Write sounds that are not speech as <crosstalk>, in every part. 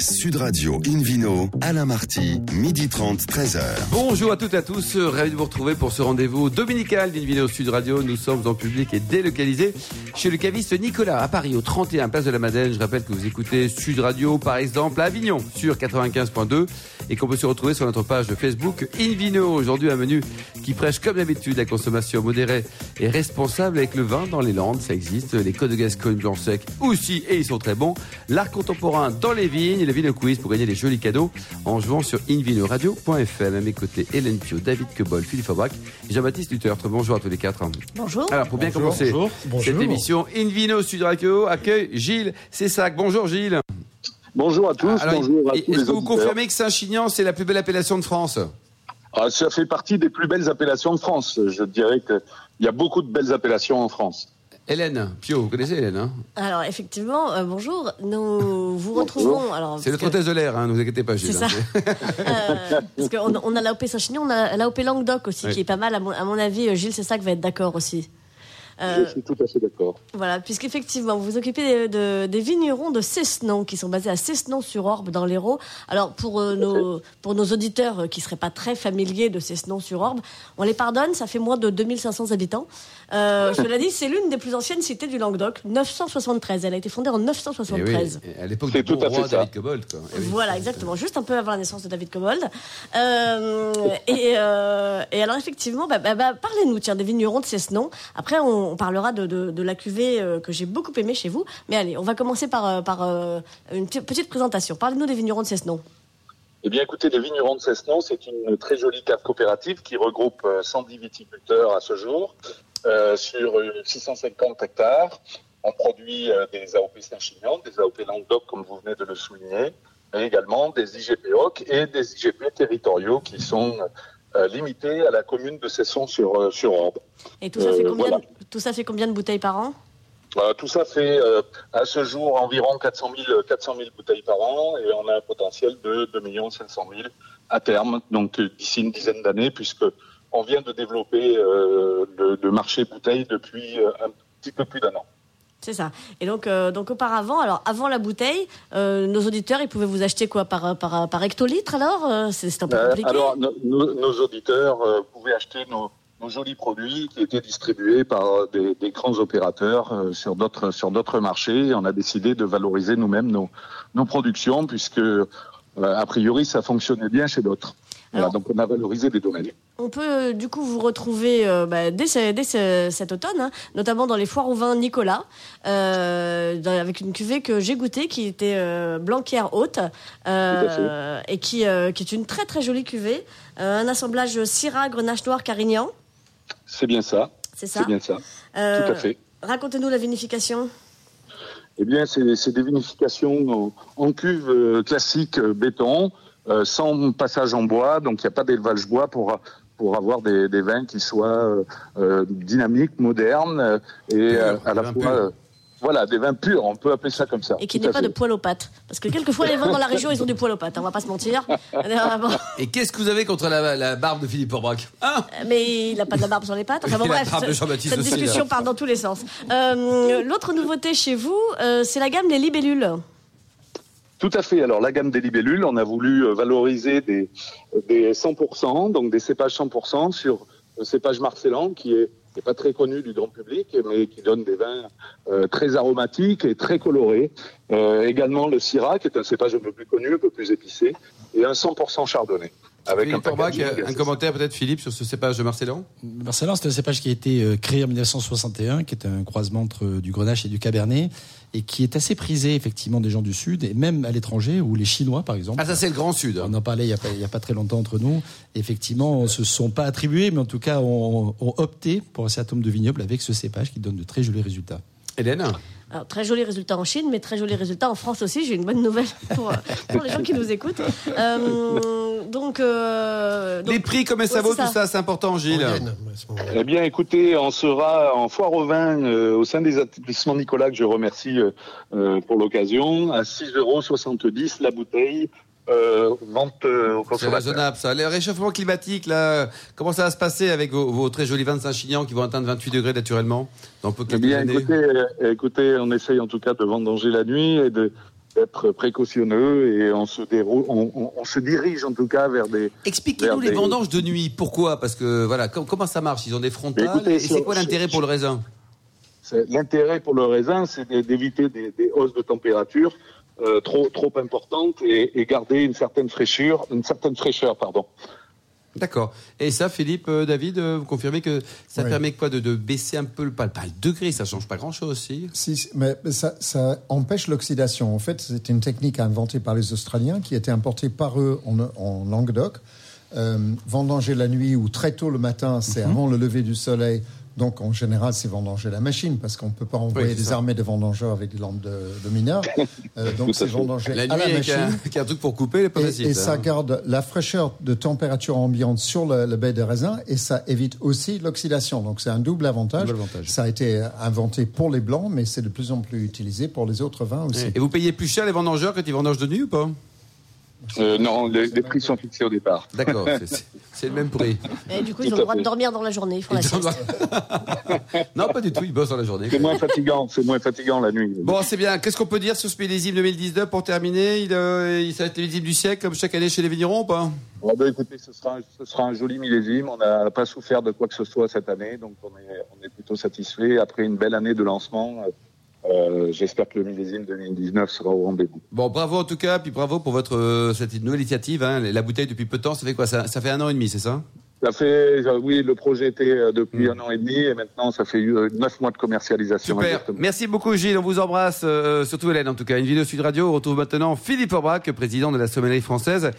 Sud Radio Invino, Alain Marty, midi 30, 13h. Bonjour à toutes et à tous, ravi de vous retrouver pour ce rendez-vous dominical d'Invino Sud Radio. Nous sommes en public et délocalisés chez le caviste Nicolas à Paris, au 31 Place de la Madeleine. Je rappelle que vous écoutez Sud Radio, par exemple, à Avignon, sur 95.2 et qu'on peut se retrouver sur notre page de Facebook Invino. Aujourd'hui, un menu qui prêche comme d'habitude la consommation modérée et responsable avec le vin dans les Landes. Ça existe. Les codes de Gascogne blanc sec aussi, et ils sont très bons. L'art contemporain dans les vignes le Vino Quiz pour gagner des jolis cadeaux en jouant sur invinoradio.fm. À mes côtés, Hélène Pio, David Quebol, Philippe Aubrac et Jean-Baptiste Lutertre. Bonjour à tous les quatre. Bonjour. Alors, pour bien commencer cette émission, Invino Sud Radio accueille Gilles Cessac. Bonjour Gilles. Bonjour à tous. Alors, bonjour à tous Est-ce que vous confirmez que Saint-Chinian, c'est la plus belle appellation de France? Ah, Ça fait partie des plus belles appellations de France. Je dirais qu'il y a beaucoup de belles appellations en France. Hélène Pio, vous connaissez Hélène hein? Alors effectivement, euh, bonjour. Nous vous retrouvons. Alors C'est notre que- hôtesse de l'air, hein, ne vous inquiétez pas Gilles. C'est ça. hein. <laughs> euh, parce qu'on on a l'AOP Saint-Chinian, on a l'AOP Languedoc aussi, Oui. qui est pas mal. À mon, à mon avis, euh, Gilles, c'est ça que va être d'accord aussi. Euh, Je suis tout à fait d'accord. Voilà, puisqu'effectivement, vous vous occupez des, de- des vignerons de Cesnon, qui sont basés à Cesnon-sur-Orbe, dans l'Hérault. Alors, pour, euh, nos, pour nos auditeurs euh, qui ne seraient pas très familiers de Cesnon-sur-Orbe, on les pardonne, ça fait moins de 2500 habitants. Euh, cela dit, c'est l'une des plus anciennes cités du Languedoc, 973. Elle a été fondée en Eh oui, 973. à l'époque du bon tout à fait roi. David Cobold. quoi. Eh oui. Voilà, exactement. Juste un peu avant la naissance de David Cobold. Euh, et, euh, et alors, effectivement, bah, bah, bah, parlez-nous, tiens, des vignerons de Cesnon. Après, on, on parlera de, la cuvée euh, que j'ai beaucoup aimée chez vous. Mais allez, on va commencer par, euh, euh, une petite- présentation. Parlez-nous des vignerons de Cesnon. Eh bien, écoutez, les vignerons de Cesnon, c'est une très jolie cave coopérative qui regroupe euh, 110 viticulteurs à ce jour sur euh, 650 hectares. On produit des AOP Saint-Chinian, des AOP Languedoc, comme vous venez de le souligner, mais également des IGP OC et des IGP territoriaux qui sont euh, limités à la commune de Cesson sur, euh. Et tout ça, Euh, fait combien voilà. de, tout ça fait combien de bouteilles par an? Euh, tout ça fait euh, à ce jour environ 400 000, 400 000 bouteilles par an et on a un potentiel de 2 500 000 à terme, donc euh, d'ici une dizaine d'années, puisque on vient de développer euh, le, le marché bouteille depuis euh, un petit peu plus d'un an. C'est ça. Et donc, euh, donc auparavant, alors avant la bouteille, euh, nos auditeurs, ils pouvaient vous acheter quoi? Par, par, par hectolitre alors Euh, C'est un peu Euh, compliqué. alors, no- no- nos auditeurs euh, pouvaient acheter nos, nos jolis produits qui étaient distribués par des, des grands opérateurs euh, sur d'autres sur d'autres marchés. Et on a décidé de valoriser nous-mêmes nos, nos productions puisque euh, a priori ça fonctionnait bien chez d'autres. Voilà, donc on a valorisé des domaines. On peut euh, du coup vous retrouver euh, bah, dès, ce- dès ce- cet automne, hein, notamment dans les foires au vin Nicolas, euh, dans- avec une cuvée que j'ai goûtée qui était euh, Blanquière haute et qui, qui est une très très jolie cuvée. Un assemblage Syrah, Grenache Noir, Carignan, C'est bien ça. c'est ça C'est bien ça. Tout à fait. Racontez-nous la vinification. Eh bien, c'est des vinifications en, en cuve classique béton, sans passage en bois, donc il n'y a pas d'élevage bois pour pour avoir des, des vins qui soient euh, euh, dynamiques, modernes euh, et euh, à la fois euh, voilà des vins purs, on peut appeler ça comme ça. Et qui à pas de poil aux pattes. Parce que quelquefois, les vins dans la région, ils ont du poil aux pattes, hein, on va pas se mentir. <laughs> Euh, Et qu'est-ce que vous avez contre la, la barbe de Philippe hein Mais il n'a pas de la barbe sur les pattes. Enfin bon, <laughs> bref, cette aussi, discussion là. part dans tous les sens. Euh, L'autre nouveauté chez vous, euh, c'est la gamme des libellules. Tout à fait. Alors la gamme des libellules, on a voulu euh, valoriser des, des 100%, donc des cépages 100% sur le cépage marcellan qui est, pas très connu du grand public, mais qui donne des vins euh, très aromatiques et très colorés. Euh, également le Syrah, qui est un cépage un peu plus connu, un peu plus épicé, et un 100% chardonnay. Avec un packaging un commentaire peut-être Philippe sur ce cépage de Marcellan Marcellan, c'est un cépage qui a été euh, créé en 1961, qui est un croisement entre euh, du Grenache et du Cabernet, et qui est assez prisé effectivement des gens du Sud, et même à l'étranger, où les Chinois, par exemple. Ah ça c'est le Grand Sud. On en parlait il n'y a pas très longtemps entre nous. Effectivement, on se sont pas attribués, mais en tout cas, ont, ont opté pour un certain nombre de vignobles avec ce cépage qui donne de très jolis résultats. Hélène? Alors, très jolis résultats en Chine, mais très jolis résultats en France aussi. J'ai une bonne nouvelle <laughs> pour, euh, pour les gens qui nous écoutent. Euh, donc, euh, donc- Les prix, combien ça Ouais, vaut tout ça C'est important Gilles. Eh bien, écoutez, on sera en foire au vin euh, au sein des établissements Nicolas, que je remercie euh, euh, pour l'occasion, à 6,70 euros la bouteille, euh, vente euh, au C'est consommateur. raisonnable ça. Le réchauffement climatique, là, comment ça va se passer avec vos, vos très jolis vins de Saint-Chinian qui vont atteindre 28 degrés naturellement dans peu Eh quelques bien, années? écoutez, écoutez, on essaye en tout cas de vendanger la nuit et de d'être précautionneux et on se, déroule, on, on- on se dirige en tout cas vers des. Expliquez-nous les des- vendanges de nuit. Pourquoi? Parce que voilà, com- comment ça marche? Ils ont des frontales. Écoutez, et c'est quoi l'intérêt pour le raisin? c'est- L'intérêt pour le raisin, c'est d'é- d'éviter des, des hausses de température euh, trop trop importantes et, et garder une certaine fraîcheur, une certaine fraîcheur, pardon. D'accord. Et ça, Philippe, euh, David, euh, vous confirmez que ça Ouais. permet quoi de, de baisser un peu le, pas, pas le degré, ça change pas grand-chose aussi. Si, mais ça, ça empêche l'oxydation. En fait, c'était une technique inventée par les Australiens qui était importée par eux en, en Languedoc. Euh, vendanger la nuit ou très tôt le matin, c'est Mhm. avant le lever du soleil. Donc, en général, c'est vendanger la machine parce qu'on ne peut pas envoyer des ça. armées de vendangeurs avec des lampes de, de mineurs. <laughs> Euh, donc, c'est vendanger La à la machine. avec un truc pour couper, pas Et, et ça, ça hein. garde la fraîcheur de température ambiante sur le, le baie de raisin et ça évite aussi l'oxydation. Donc c'est un double avantage. Double avantage. Ça a été inventé pour les blancs, mais c'est de plus en plus utilisé pour les autres vins aussi. Et vous payez plus cher les vendangeurs quand ils vendangent de nuit ou pas? Euh, non, les, les prix sont fixés au départ. D'accord, <laughs> c'est- le même prix. Et du coup, ils ont le droit de dormir dans la journée. Ils font la Ils ont- sieste. <laughs> non, pas du tout, ils bossent dans la journée. C'est moins fatigant, c'est moins fatigant la nuit. Bon, c'est bien. Qu'est-ce qu'on peut dire sur ce millésime 2019 pour terminer? Il, euh, il, Ça va être le millésime du siècle, comme chaque année chez les vignerons ou pas? Ah ben, écoutez, ce sera, un, ce sera un joli millésime. On n'a pas souffert de quoi que ce soit cette année, donc on est, on est plutôt satisfait. Après une belle année de lancement, euh, j'espère que le millésime 2019 sera au rendez-vous. Bon, bravo en tout cas, puis bravo pour votre euh, cette nouvelle initiative. Hein, la bouteille depuis peu de temps, ça fait quoi? Ça, ça fait un an et demi, c'est ça? Ça fait, euh, oui, le projet était depuis un an et demi, et maintenant ça fait neuf mois de commercialisation. Super. exactement. Merci beaucoup Gilles, on vous embrasse, euh, surtout Hélène en tout cas. Une vidéo Sud Radio, on retrouve maintenant Philippe Aubrac, président de la sommellerie française,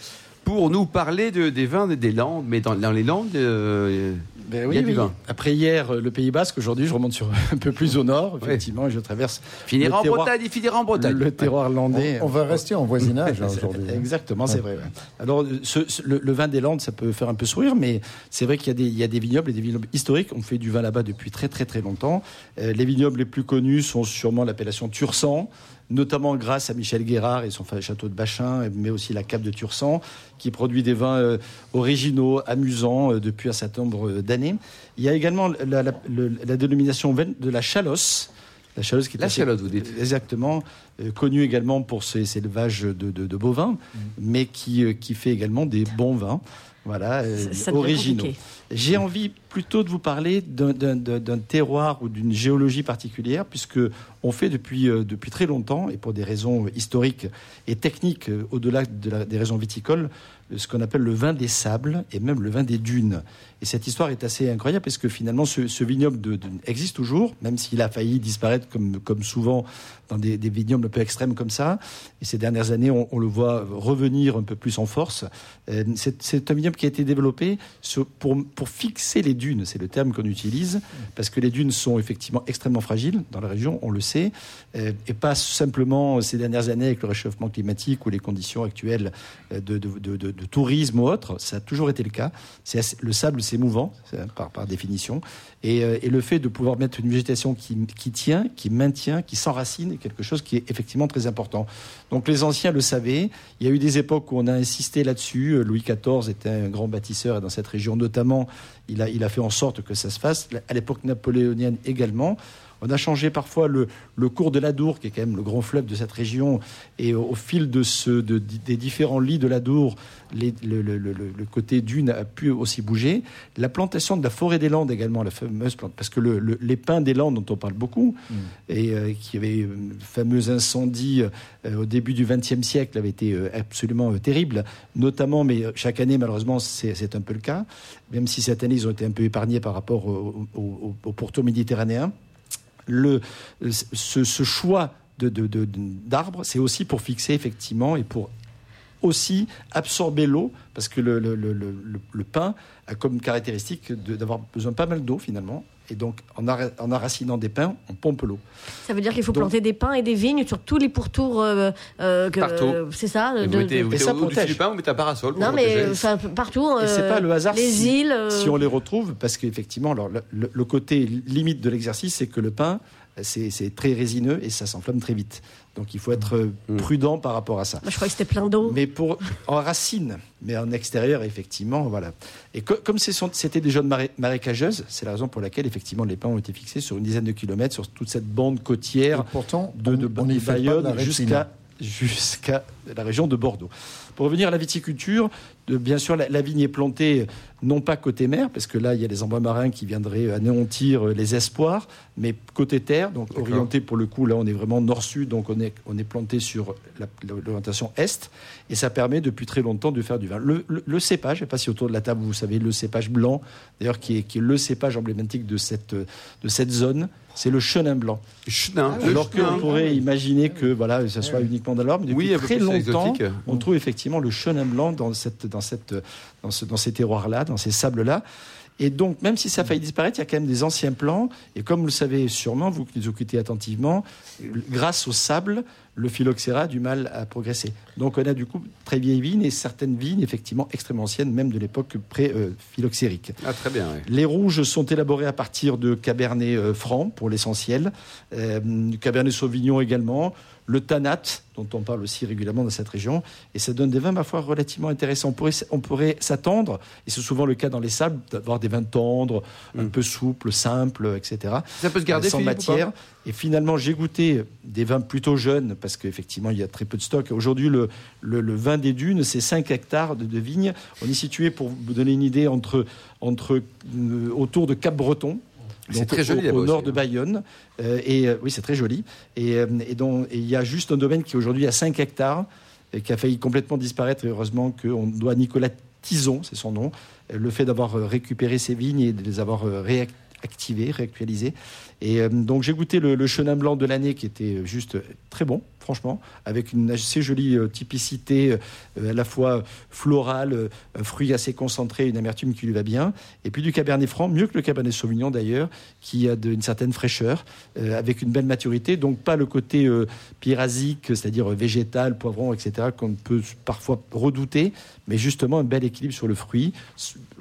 pour nous parler de, des vins des Landes, mais dans, dans les Landes, euh, Ben il y a du vin. Après hier, euh, le Pays Basque, aujourd'hui, je remonte sur <laughs> un peu plus au nord, effectivement, et je traverse Finira le en terroir- Bretagne, il finira en Bretagne. le terroir irlandais. On va rester en voisinage <laughs> hein, aujourd'hui. Exactement, c'est vrai. ouais. Alors, ce- ce- le, le vin des Landes, ça peut faire un peu sourire, mais c'est vrai qu'il y, a des- il y a des vignobles et des vignobles historiques. On fait du vin là-bas depuis très très très longtemps. Euh, les vignobles les plus connus sont sûrement l'appellation Tursan, notamment grâce à Michel Guérard et son château de Bachin, mais aussi la Cape de Tursan, qui produit des vins euh, originaux, amusants euh, depuis un certain nombre euh, d'années. Il y a également la, la- le- la dénomination de la Chalosse. La Chalosse qui est La vous dites. Exactement, euh, connu également pour ses, ses élevages de, de- de bovins, mais qui, euh, qui fait également des bons vins, voilà, euh, Ça- originaux. J'ai envie plutôt de vous parler d'un- terroir ou d'une géologie particulière, puisque on fait depuis, euh, depuis très longtemps, et pour des raisons historiques et techniques, euh, au-delà des raisons viticoles, euh, ce qu'on appelle le vin des sables et même le vin des dunes. Et cette histoire est assez incroyable parce que finalement, ce, vignoble existe toujours, même s'il a failli disparaître comme, comme souvent dans des, vignobles un peu extrêmes comme ça. Et ces dernières années, on, le voit revenir un peu plus en force. C'est un vignoble qui a été développé pour, pour fixer les dunes, c'est le terme qu'on utilise, parce que les dunes sont effectivement extrêmement fragiles dans la région, on le sait, euh, et pas simplement ces dernières années avec le réchauffement climatique ou les conditions actuelles euh, de, de- de- tourisme ou autre. Ça a toujours été le cas. Assez- le sable, c'est mouvant c'est- par, par définition, et, euh, et le fait de pouvoir mettre une végétation qui, qui tient, qui maintient, qui s'enracine, est quelque chose qui est effectivement très important. Donc les anciens le savaient. Il y a eu des époques où on a insisté là-dessus. Louis XIV était un grand bâtisseur et dans cette région notamment, il a, il a fait en sorte que ça se fasse. À l'époque napoléonienne également. On a changé parfois le, le cours de l'Adour, qui est quand même le grand fleuve de cette région, et au, au fil de ce, de- des différents lits de l'Adour, les- le, le- le- le côté dune a pu aussi bouger. La plantation de la forêt des Landes également, la fameuse plante, parce que le, le- les pins des Landes dont on parle beaucoup, et euh, qui avait eu un fameux incendie euh, au début du XXe siècle, avait été euh, absolument euh, terrible, notamment, mais euh, chaque année malheureusement c'est c'est un peu le cas, même si cette année ils ont été un peu épargnés par rapport au, au- au- au pourtour méditerranéen le, ce, ce choix de- de- de- d'arbres, c'est aussi pour fixer effectivement et pour aussi absorber l'eau, parce que le, le, le, le- le pin a comme caractéristique d'avoir besoin pas mal d'eau finalement. Et donc, en, enracinant des pins, on pompe l'eau. Ça veut dire qu'il faut Donc- planter des pins et des vignes sur tous les pourtours. euh, euh, que- Partout. euh, C'est ça Et de- vous mettez, de- vous Et mettez ça protège. du pain, vous mettez un parasol. pour Non, mais euh, enfin, partout. Et c'est euh, pas le hasard Les si- îles. euh, Si on les retrouve, parce qu'effectivement, le- le côté limite de l'exercice, c'est que le pain, c'est très résineux et ça s'enflamme très vite. Donc il faut être euh, Mm. prudent par rapport à ça. Moi, je crois que c'était plein d'eau. Mais pour en racine, mais en extérieur, effectivement, voilà. Et co- comme c'était des zones maré- marécageuses, c'est la raison pour laquelle effectivement les pins ont été fixés sur une dizaine de kilomètres sur toute cette bande côtière Et pourtant, de, de, on Bayonne <laughs> jusqu'à la région de Bordeaux. Pour revenir à la viticulture, bien sûr, la, vigne est plantée non pas côté mer, parce que là, il y a les embruns marins qui viendraient anéantir les espoirs, mais côté terre, donc orienté pour le coup, là, on est vraiment nord-sud, donc on est, on est planté sur l'orientation est, et ça permet depuis très longtemps de faire du vin. Le, cépage, je ne sais pas si autour de la table, vous savez, le cépage blanc, d'ailleurs, qui est, qui est le cépage emblématique de cette, de cette zone, c'est le chenin blanc. Chenin. Alors qu'on pourrait imaginer que voilà, ça soit uniquement dans l'orbe. Depuis très longtemps, on trouve effectivement le chenin blanc dans, cette, dans, cette, dans, ce, dans ces terroirs-là, dans ces sables-là. Et donc, même si ça a failli disparaître, il y a quand même des anciens plans. Et comme vous le savez sûrement, vous qui nous écoutez attentivement, grâce au sable, le phylloxéra a du mal à progresser. Donc, on a du coup très vieilles vignes et certaines vignes, effectivement, extrêmement anciennes, même de l'époque pré-phylloxérique. ah, très bien. Les rouges sont élaborés à partir de Cabernet euh, Franc, pour l'essentiel. Euh, Cabernet Sauvignon également le tanat, dont on parle aussi régulièrement dans cette région, et ça donne des vins, ma foi, relativement intéressants. On pourrait, s'attendre, et c'est souvent le cas dans les sables, d'avoir des vins tendres, un mm. peu souples, simples, etc. Ça peut se garder sans matière. Et finalement, j'ai goûté des vins plutôt jeunes, parce qu'effectivement, il y a très peu de stock. Aujourd'hui, le, vin des dunes, c'est 5 hectares de, vignes. On est situé, pour vous donner une idée, entre, entre euh, autour de Cap-Breton, c'est très joli au, nord de Bayonne. Euh, et euh, oui, c'est très joli. Et, euh, et donc, il y a juste un domaine qui aujourd'hui a 5 hectares et qui a failli complètement disparaître. Et heureusement qu'on doit Nicolas Tison, c'est son nom, le fait d'avoir récupéré ces vignes et de les avoir réactivées, réactualisées. Et donc j'ai goûté le, le chenin blanc de l'année qui était juste très bon franchement, avec une assez jolie euh, typicité euh, à la fois florale, euh, un fruit assez concentré, une amertume qui lui va bien, et puis du Cabernet Franc, mieux que le Cabernet Sauvignon d'ailleurs, qui a une certaine fraîcheur, avec une belle maturité, donc pas le côté pyrasique, c'est-à-dire végétal, poivron, etc., qu'on peut parfois redouter, mais justement un bel équilibre sur le fruit.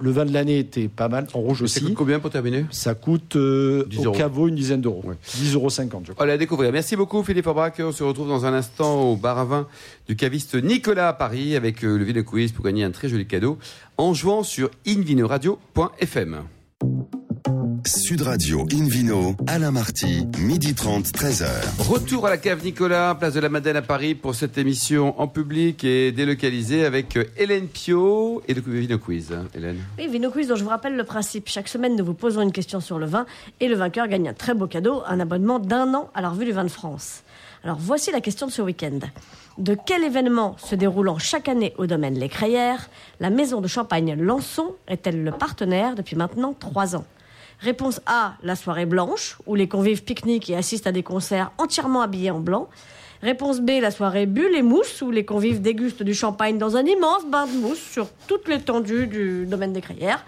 Le vin de l'année était pas mal, en rouge aussi. Ça coûte combien pour terminer? Ça coûte au caveau une dizaine d'euros. 10,50 euros, je crois. Allez, à découvrir. Merci beaucoup Philippe Aubrac. On se retrouve dans dans un instant au bar à vin du caviste Nicolas à Paris avec euh, le Ville Quiz pour gagner un très joli cadeau en jouant sur invinoradio.fm. Sud Radio Invino, Alain Marty, midi 30, 13h. Retour à la cave Nicolas, place de la Madeleine à Paris pour cette émission en public et délocalisée avec euh, Hélène Pio et le Vino Quiz. Hélène. Oui, Vino Quiz dont je vous rappelle le principe. Chaque semaine, nous vous posons une question sur le vin et le vainqueur gagne un très beau cadeau, un abonnement d'un an à la revue du vin de France. Alors voici la question de ce week-end. De quel événement se déroulant chaque année au domaine Les Crayères, la maison de champagne Lançon est-elle le partenaire depuis maintenant trois ans? Réponse A, la soirée blanche, où les convives pique-niquent et assistent à des concerts entièrement habillés en blanc. Réponse B, la soirée bulle et mousse, où les convives dégustent du champagne dans un immense bain de mousse sur toute l'étendue du domaine des Crayères.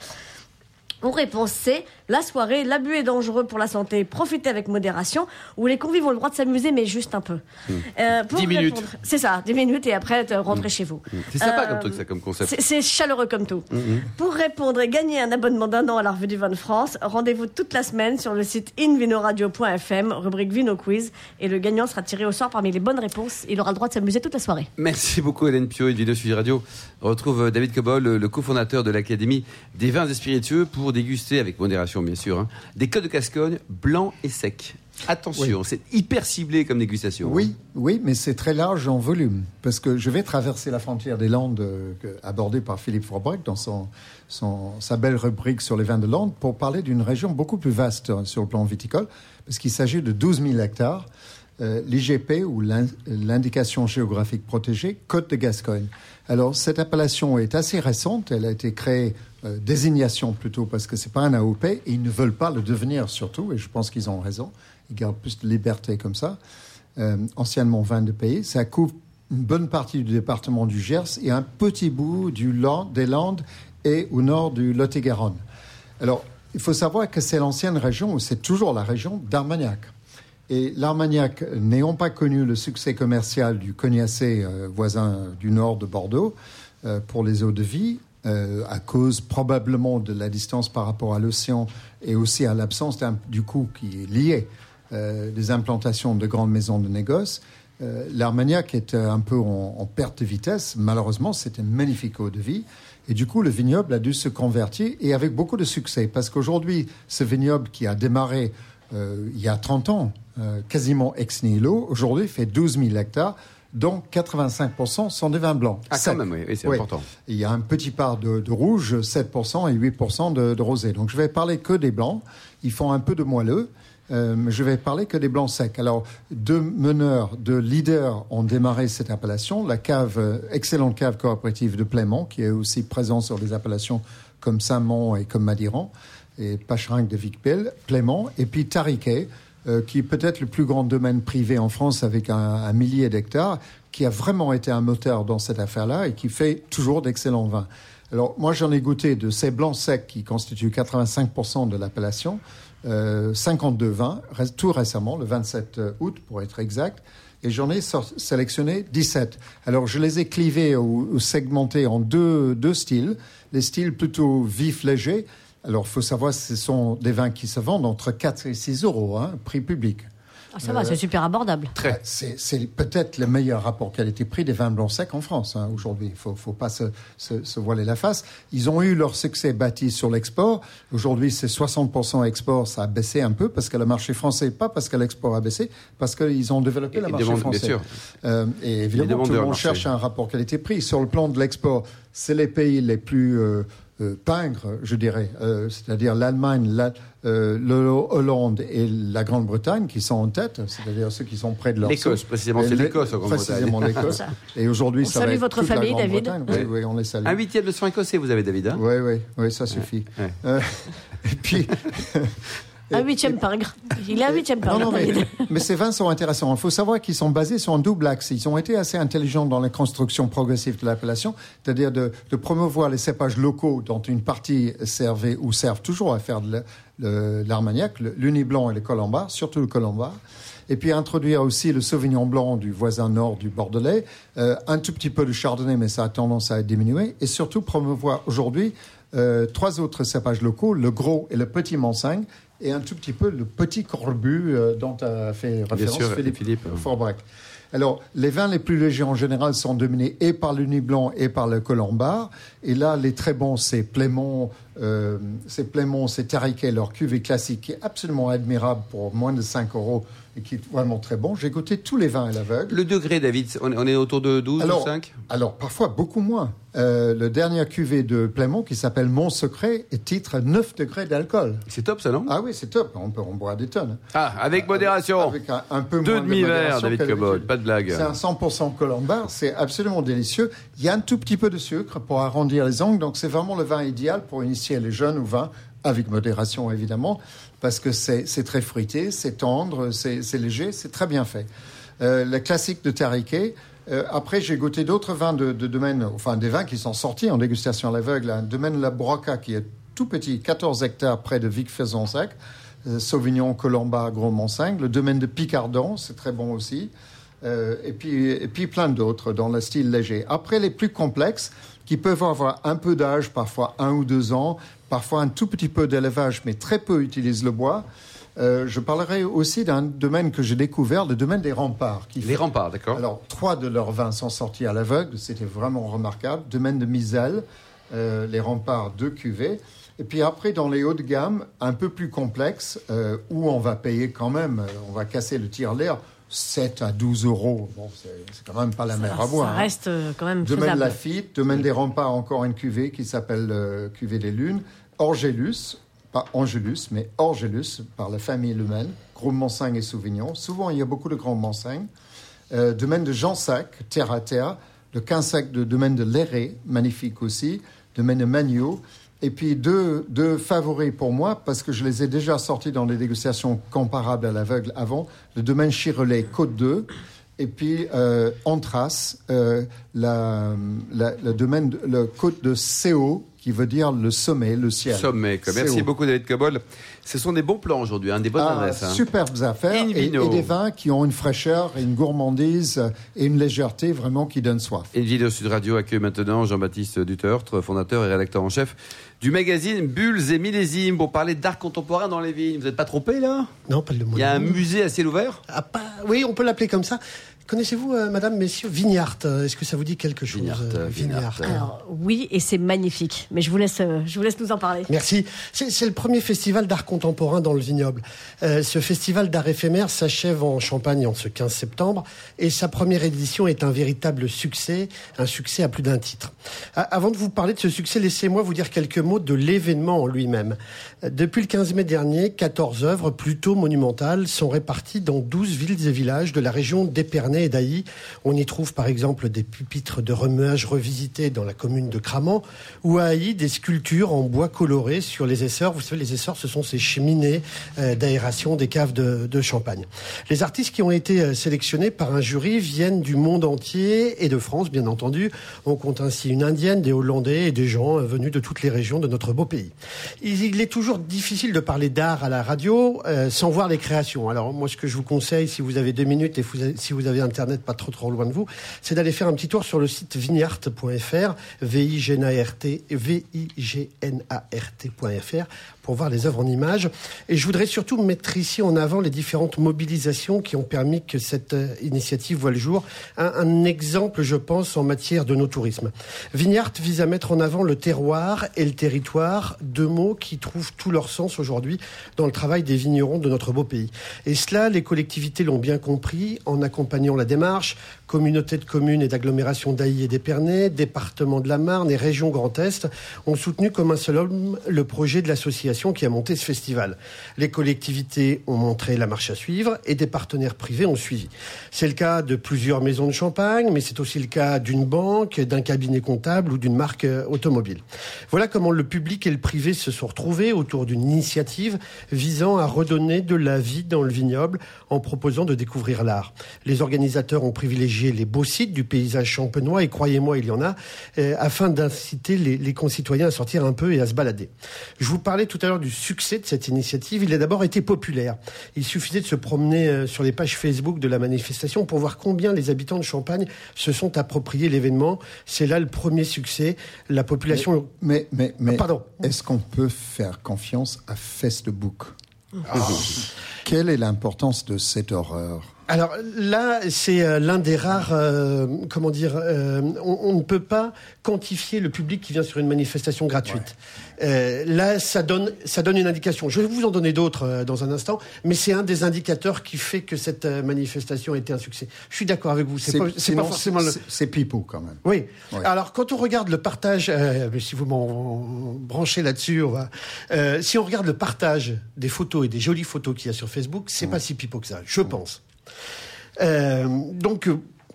Ou réponse C, la soirée, l'abus est dangereux pour la santé, profitez avec modération, où les convives ont le droit de s'amuser, mais juste un peu. Hmm. Euh, 10 minutes. C'est ça, 10 minutes et après rentrer hmm. chez vous. Hmm. C'est sympa comme euh, truc, ça, comme concept. C'est chaleureux comme tout. Pour répondre et gagner un abonnement d'un an à la revue du vin de France, rendez-vous toute la semaine sur le site invinoradio.fm, rubrique Vino Quiz, et le gagnant sera tiré au sort parmi les bonnes réponses. Il aura le droit de s'amuser toute la soirée. Merci beaucoup, Hélène Pio et Vino Suivi Radio. On retrouve euh, David Cobol, le cofondateur de l'Académie des vins et spiritueux, pour déguster avec modération, bien sûr, hein, des codes de Cascogne blancs et secs. Attention, c'est hyper ciblé comme dégustation. Hein. Oui, oui, mais c'est très large en volume. Parce que je vais traverser la frontière des Landes euh, abordée par Philippe Forbrecht dans son, sa belle rubrique sur les vins de Landes pour parler d'une région beaucoup plus vaste hein, sur le plan viticole, parce qu'il s'agit de 12 000 hectares. Euh, L'IGP, ou l'indication géographique protégée, Côte de Gascogne. Alors, cette appellation est assez récente. Elle a été créée euh, désignation plutôt, parce que c'est pas un AOP, et ils ne veulent pas le devenir surtout, et je pense qu'ils ont raison. Ils gardent plus de liberté comme ça. Euh, anciennement 22 pays, ça couvre une bonne partie du département du Gers et un petit bout du Land, des Landes et au nord du Lot-et-Garonne. Alors, il faut savoir que c'est l'ancienne région, c'est toujours la région d'Armagnac. Et l'Armagnac, n'ayant pas connu le succès commercial du Cognacé, euh, voisin du nord de Bordeaux, pour les eaux de vie, euh, à cause probablement de la distance par rapport à l'océan et aussi à l'absence du coup qui est lié euh, des implantations de grandes maisons de négoce. Euh, L'Armagnac est un peu en, perte de vitesse. Malheureusement, c'était une magnifique eau de vie. Et du coup, le vignoble a dû se convertir et avec beaucoup de succès. Parce qu'aujourd'hui, ce vignoble qui a démarré il y a 30 ans, quasiment ex nihilo, aujourd'hui fait 12 000 hectares dont 85% sont des vins blancs. Ah, quand même, oui, oui, c'est Oui. important. Il y a un petit part de, de rouge, 7% et 8% de, de rosé. Donc je vais parler que des blancs. Ils font un peu de moelleux. Euh, mais je vais parler que des blancs secs. Alors, deux meneurs, deux leaders ont démarré cette appellation. La cave, euh, excellente cave coopérative de Plément, qui est aussi présente sur des appellations comme Saint-Mont et comme Madiran, et Pacherin de Vicpel, Plément, et puis Tariquet, euh, qui est peut-être le plus grand domaine privé en France avec un, un millier d'hectares, qui a vraiment été un moteur dans cette affaire-là et qui fait toujours d'excellents vins. Alors, moi, j'en ai goûté de ces blancs secs qui constituent 85% de l'appellation, euh, 52 vins, tout récemment, le 27 août pour être exact, et j'en ai sélectionné 17. Alors, je les ai clivés ou, ou segmentés en deux, deux styles, les styles plutôt vifs, légers. Alors, il faut savoir, ce sont des vins qui se vendent entre 4 et 6 euros, hein, prix public. Ah, ça va, c'est super abordable. Très. C'est c'est peut-être le meilleur rapport qualité-prix des vins blancs secs en France hein, aujourd'hui. Il faut, faut pas se, se, se voiler la face. Ils ont eu leur succès bâti sur l'export. Aujourd'hui, c'est 60% export. Ça a baissé un peu parce que le marché français, pas parce que l'export a baissé, parce qu'ils ont développé Et- le et marché demande- français. bien sûr. Euh, et évidemment, tout le monde cherche un rapport qualité-prix. Sur le plan de l'export, c'est les pays les plus euh, euh, pingres, je dirais, Euh, c'est-à-dire l'Allemagne, la- euh, le Hollande et la Grande-Bretagne qui sont en tête, c'est-à-dire ceux qui sont près de leur L'Écosse, précisément, c'est l'Écosse en Grande-Bretagne. Précisément l'Écosse. <laughs> Et aujourd'hui, On ça salue va être votre toute la famille, David. Grande-Bretagne. Oui, oui, on les salue. Un huitième de sang écossais, vous avez, David. hein? Oui, oui, oui, ça suffit. ouais. Euh, <laughs> et puis. <laughs> Un huitième pingre. Il est un huitième Non, pingre. non, mais, David. <laughs> mais ces vins sont intéressants. Il faut savoir qu'ils sont basés sur un double axe. Ils ont été assez intelligents dans la construction progressive de l'appellation, c'est-à-dire de, de promouvoir les cépages locaux dont une partie servait ou servent toujours à faire de l'armagnac, le- l'uni blanc et le colombar, surtout le colombar. Et puis introduire aussi le sauvignon blanc du voisin nord du Bordelais, euh, un tout petit peu de chardonnay, mais ça a tendance à diminuer. Et surtout promouvoir aujourd'hui euh, trois autres cépages locaux, le gros et le petit Manseng, et un tout petit peu le petit corbu euh, dont a fait référence sûr, Philippe, Philippe. Forbrac. Alors, les vins les plus légers en général sont dominés et par le Nuit blanc et par le colombar. Et là, les très bons, c'est Plémont, euh, c'est Plémont, c'est Tariquet, leur cuvée classique, qui est absolument admirable pour moins de 5 euros et qui est vraiment très bon. J'ai goûté tous les vins à l'aveugle. Le degré, David, on est- autour de 12 Alors, ou 5 alors, parfois beaucoup moins. Euh, le dernier cuvée de Plémont, qui s'appelle Mon Secret, est titre 9 degrés d'alcool. C'est top, ça, non? Ah oui, c'est top. On peut en boire des tonnes. Ah, avec modération. Avec un, un peu Deux moins de demi-verres, modération David Cobol, pas de blague. C'est un 100% colombar, c'est absolument délicieux. Il y a un tout petit peu de sucre pour arrondir les angles, donc c'est vraiment le vin idéal pour initier les jeunes au vin, avec modération évidemment, parce que c'est très fruité, c'est tendre, c'est léger, c'est très bien fait. Euh, le classique de Tariquet. Euh, après, j'ai goûté d'autres vins de, domaine, enfin des vins qui sont sortis en dégustation à l'aveugle. Un domaine La Broca qui est tout petit, 14 hectares près de Vic-Fezensac. Euh, Sauvignon, Colomba, Gros. Le domaine de Picardon, c'est très bon aussi. Euh, et, puis, et puis plein d'autres dans le style léger. Après, les plus complexes, qui peuvent avoir un peu d'âge, parfois un ou deux ans, parfois un tout petit peu d'élevage, mais très peu utilisent le bois. Euh, je parlerai aussi d'un domaine que j'ai découvert, le domaine des remparts. Qui Les fait- remparts, d'accord alors, trois de leurs vins sont sortis à l'aveugle, c'était vraiment remarquable. Domaine de Miselle, euh, les remparts de cuvée. Et puis après, dans les hauts de gamme, un peu plus complexes, euh, où on va payer quand même, on va casser le tir-l'air, 7 à 12 euros. Bon, c'est quand même pas la mer à boire. ça hein. reste euh, quand même Domaine faisable. Lafitte, domaine des remparts, encore une cuvée qui s'appelle euh, cuvée des lunes. Orgélus, pas Angélus, mais Orgélus, par la famille Lumen. Gros Montseng et Sauvignon. Souvent, il y a beaucoup de grands Montseng. Euh, domaine de Jansac, terre à terre. Le Quinsac de domaine de Léré, magnifique aussi. Domaine de Magno. Et puis deux, deux favoris pour moi, parce que je les ai déjà sortis dans des dégustations comparables à l'aveugle avant. Le domaine Chirelet, Côte 2. Et puis, euh, euh, la, la- le domaine, le côte de CO, qui veut dire le sommet, le ciel. Sommet. quoi. Merci CO. beaucoup, David Cobol. Ce sont des bons plans aujourd'hui, hein, des bonnes Ah, adresses. hein. superbes affaires et, et des vins qui ont une fraîcheur, et une gourmandise et une légèreté vraiment qui donnent soif. Et une vidéo Sud Radio accueille maintenant Jean-Baptiste Dutertre, fondateur et rédacteur en chef du magazine Bulles et Millésimes pour parler d'art contemporain dans les vignes. Vous n'êtes pas trompé là? Non, pas le mot. Il y a un musée à ciel ouvert? Ah, pas- Oui, on peut l'appeler comme ça. Connaissez-vous, euh, Madame, Messieurs, Vignart euh, Est-ce que ça vous dit quelque chose Vignart, euh, Vignart. Alors oui, et c'est magnifique. Mais je vous laisse, euh, je vous laisse nous en parler. Merci. C'est c'est le premier festival d'art contemporain dans le vignoble. Euh, ce festival d'art éphémère s'achève en Champagne en ce 15 septembre et sa première édition est un véritable succès, un succès à plus d'un titre. A- Avant de vous parler de ce succès, laissez-moi vous dire quelques mots de l'événement en lui-même. Depuis le 15 mai dernier, 14 œuvres plutôt monumentales sont réparties dans 12 villes et villages de la région d'Épernay et d'Ailly. On y trouve par exemple des pupitres de remuage revisités dans la commune de Cramant ou à Ailly des sculptures en bois coloré sur les essors. Vous savez, les essors, ce sont ces cheminées euh, d'aération des caves de, Champagne. Les artistes qui ont été euh, sélectionnés par un jury viennent du monde entier et de France, bien entendu. On compte ainsi une Indienne, des Hollandais et des gens euh, venus de toutes les régions de notre beau pays. Il, est toujours difficile de parler d'art à la radio sans voir les créations. Alors moi, ce que je vous conseille, si vous avez deux minutes et si vous avez Internet pas trop trop loin de vous, c'est d'aller faire un petit tour sur le site vignart.fr, V-I-G-N-A-R-T, V-I-G-N-A-R-T.fr pour voir les œuvres en images. Et je voudrais surtout mettre ici en avant les différentes mobilisations qui ont permis que cette euh, initiative voit le jour. Un, un exemple, je pense, en matière de nos tourismes. Vignart vise à mettre en avant le terroir et le territoire, deux mots qui trouvent tout leur sens aujourd'hui dans le travail des vignerons de notre beau pays. Et cela, les collectivités l'ont bien compris en accompagnant la démarche, communautés de communes et d'agglomérations d'Ailly et d'Épernay, département de la Marne et région Grand Est ont soutenu comme un seul homme le projet de l'association qui a monté ce festival. Les collectivités ont montré la marche à suivre et des partenaires privés ont suivi. C'est le cas de plusieurs maisons de champagne, mais c'est aussi le cas d'une banque, d'un cabinet comptable ou d'une marque euh, automobile. Voilà comment le public et le privé se sont retrouvés autour d'une initiative visant à redonner de la vie dans le vignoble en proposant de découvrir l'art. Les organisateurs ont privilégié les beaux sites du paysage champenois, et croyez-moi, il y en a, euh, afin d'inciter les, les concitoyens à sortir un peu et à se balader. Je vous parlais tout à l'heure du succès de cette initiative. Il a d'abord été populaire. Il suffisait de se promener euh, sur les pages Facebook de la manifestation pour voir combien les habitants de Champagne se sont appropriés l'événement. C'est là le premier succès. La population... Mais, mais, mais Ah, Pardon. est-ce qu'on peut faire confiance à Facebook Ah. Quelle est l'importance de cette horreur? Alors là, c'est euh, l'un des rares, euh, comment dire, euh, on, on ne peut pas quantifier le public qui vient sur une manifestation gratuite. Euh, là, ça donne, ça donne une indication. Je vais vous en donner d'autres euh, dans un instant, mais c'est un des indicateurs qui fait que cette euh, manifestation a été un succès. Je suis d'accord avec vous. C'est pas, pas forcément le. c'est- pipeau quand même. Oui. Ouais. Alors, quand on regarde le partage, euh, si vous m'en branchez là-dessus, euh, si on regarde le partage des photos et des jolies photos qu'il y a sur Facebook, c'est pas si pipeau que ça, je pense. Euh, donc.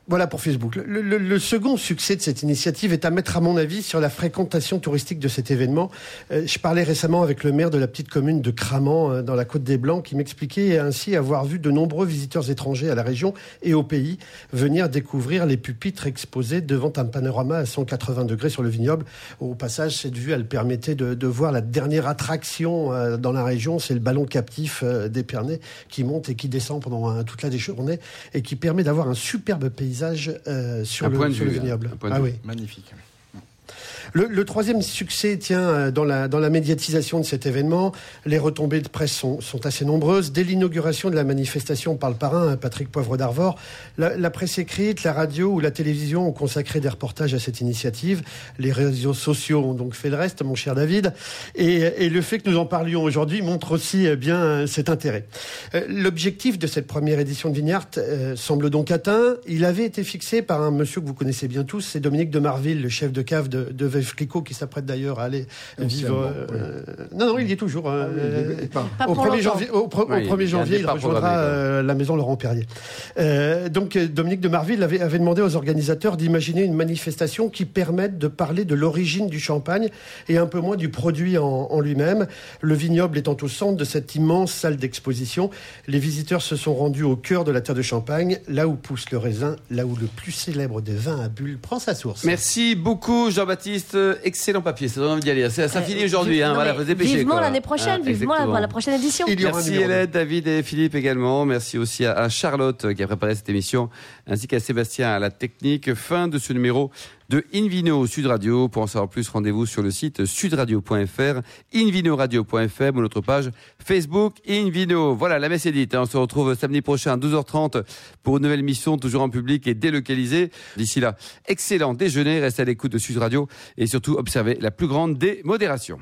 Voilà pour Facebook. Le, le- le second succès de cette initiative est à mettre, à mon avis, sur la fréquentation touristique de cet événement. Euh, je parlais récemment avec le maire de la petite commune de Cramant, euh, dans la Côte des Blancs, qui m'expliquait ainsi avoir vu de nombreux visiteurs étrangers à la région et au pays venir découvrir les pupitres exposés devant un panorama à 180 degrés sur le vignoble. Au passage, cette vue, elle permettait de, de voir la dernière attraction euh, dans la région, c'est le ballon captif euh, d'Épernay qui monte et qui descend pendant euh, toute la journée et qui permet d'avoir un superbe paysage euh, sur, Un le, point de sur vue, le vignoble. un point de ah vue. oui. Magnifique. Le, le troisième succès tient euh, dans la, dans la médiatisation de cet événement. Les retombées de presse sont, sont assez nombreuses. Dès l'inauguration de la manifestation par le parrain, hein, Patrick Poivre d'Arvor, la, la presse écrite, la radio ou la télévision ont consacré des reportages à cette initiative. Les réseaux sociaux ont donc fait le reste, mon cher David. Et, et le fait que nous en parlions aujourd'hui montre aussi euh, bien euh, cet intérêt. L'objectif de cette première édition de Vignart semble donc atteint. Il avait été fixé par un monsieur que vous connaissez bien tous, c'est Dominique de Marville, le chef de cave de, de Clicquot, qui s'apprête d'ailleurs à aller vivre. euh, Non, non, il y est toujours. euh, Il est pas- Pas au pour 1er longtemps. janvier, au, pro- au Oui, il y a 1er un janvier, il rejoindra euh, la maison Laurent Perrier. Euh, donc euh, Dominique de Marville avait, avait demandé aux organisateurs d'imaginer une manifestation qui permette de parler de l'origine du champagne et un peu moins du produit en, en lui-même. Le vignoble étant au centre de cette immense salle d'exposition, les visiteurs se sont rendus au cœur de la terre de Champagne, là où pousse le raisin, là où le plus célèbre des vins à bulles prend sa source. Merci beaucoup Jean-Baptiste. Excellent papier, ça donne envie d'y aller. Ça, ça Euh, finit aujourd'hui, hein. voilà, mais faut se dépêcher. Vivement l'année prochaine, Ah, vivement la, la prochaine édition. Il y aura un Merci. Hélène, David et Philippe également. Merci aussi à, à Charlotte euh, qui a préparé cette émission, ainsi qu'à Sébastien à la technique. Fin de ce numéro de Invino Sud Radio. Pour en savoir plus, rendez-vous sur le site sudradio.fr, invinoradio.fr ou notre page Facebook Invino. Voilà, la messe est dite. Hein. On se retrouve samedi prochain à 12h30 pour une nouvelle mission, toujours en public et délocalisée. D'ici là, excellent déjeuner, restez à l'écoute de Sud Radio et surtout observez la plus grande des modérations.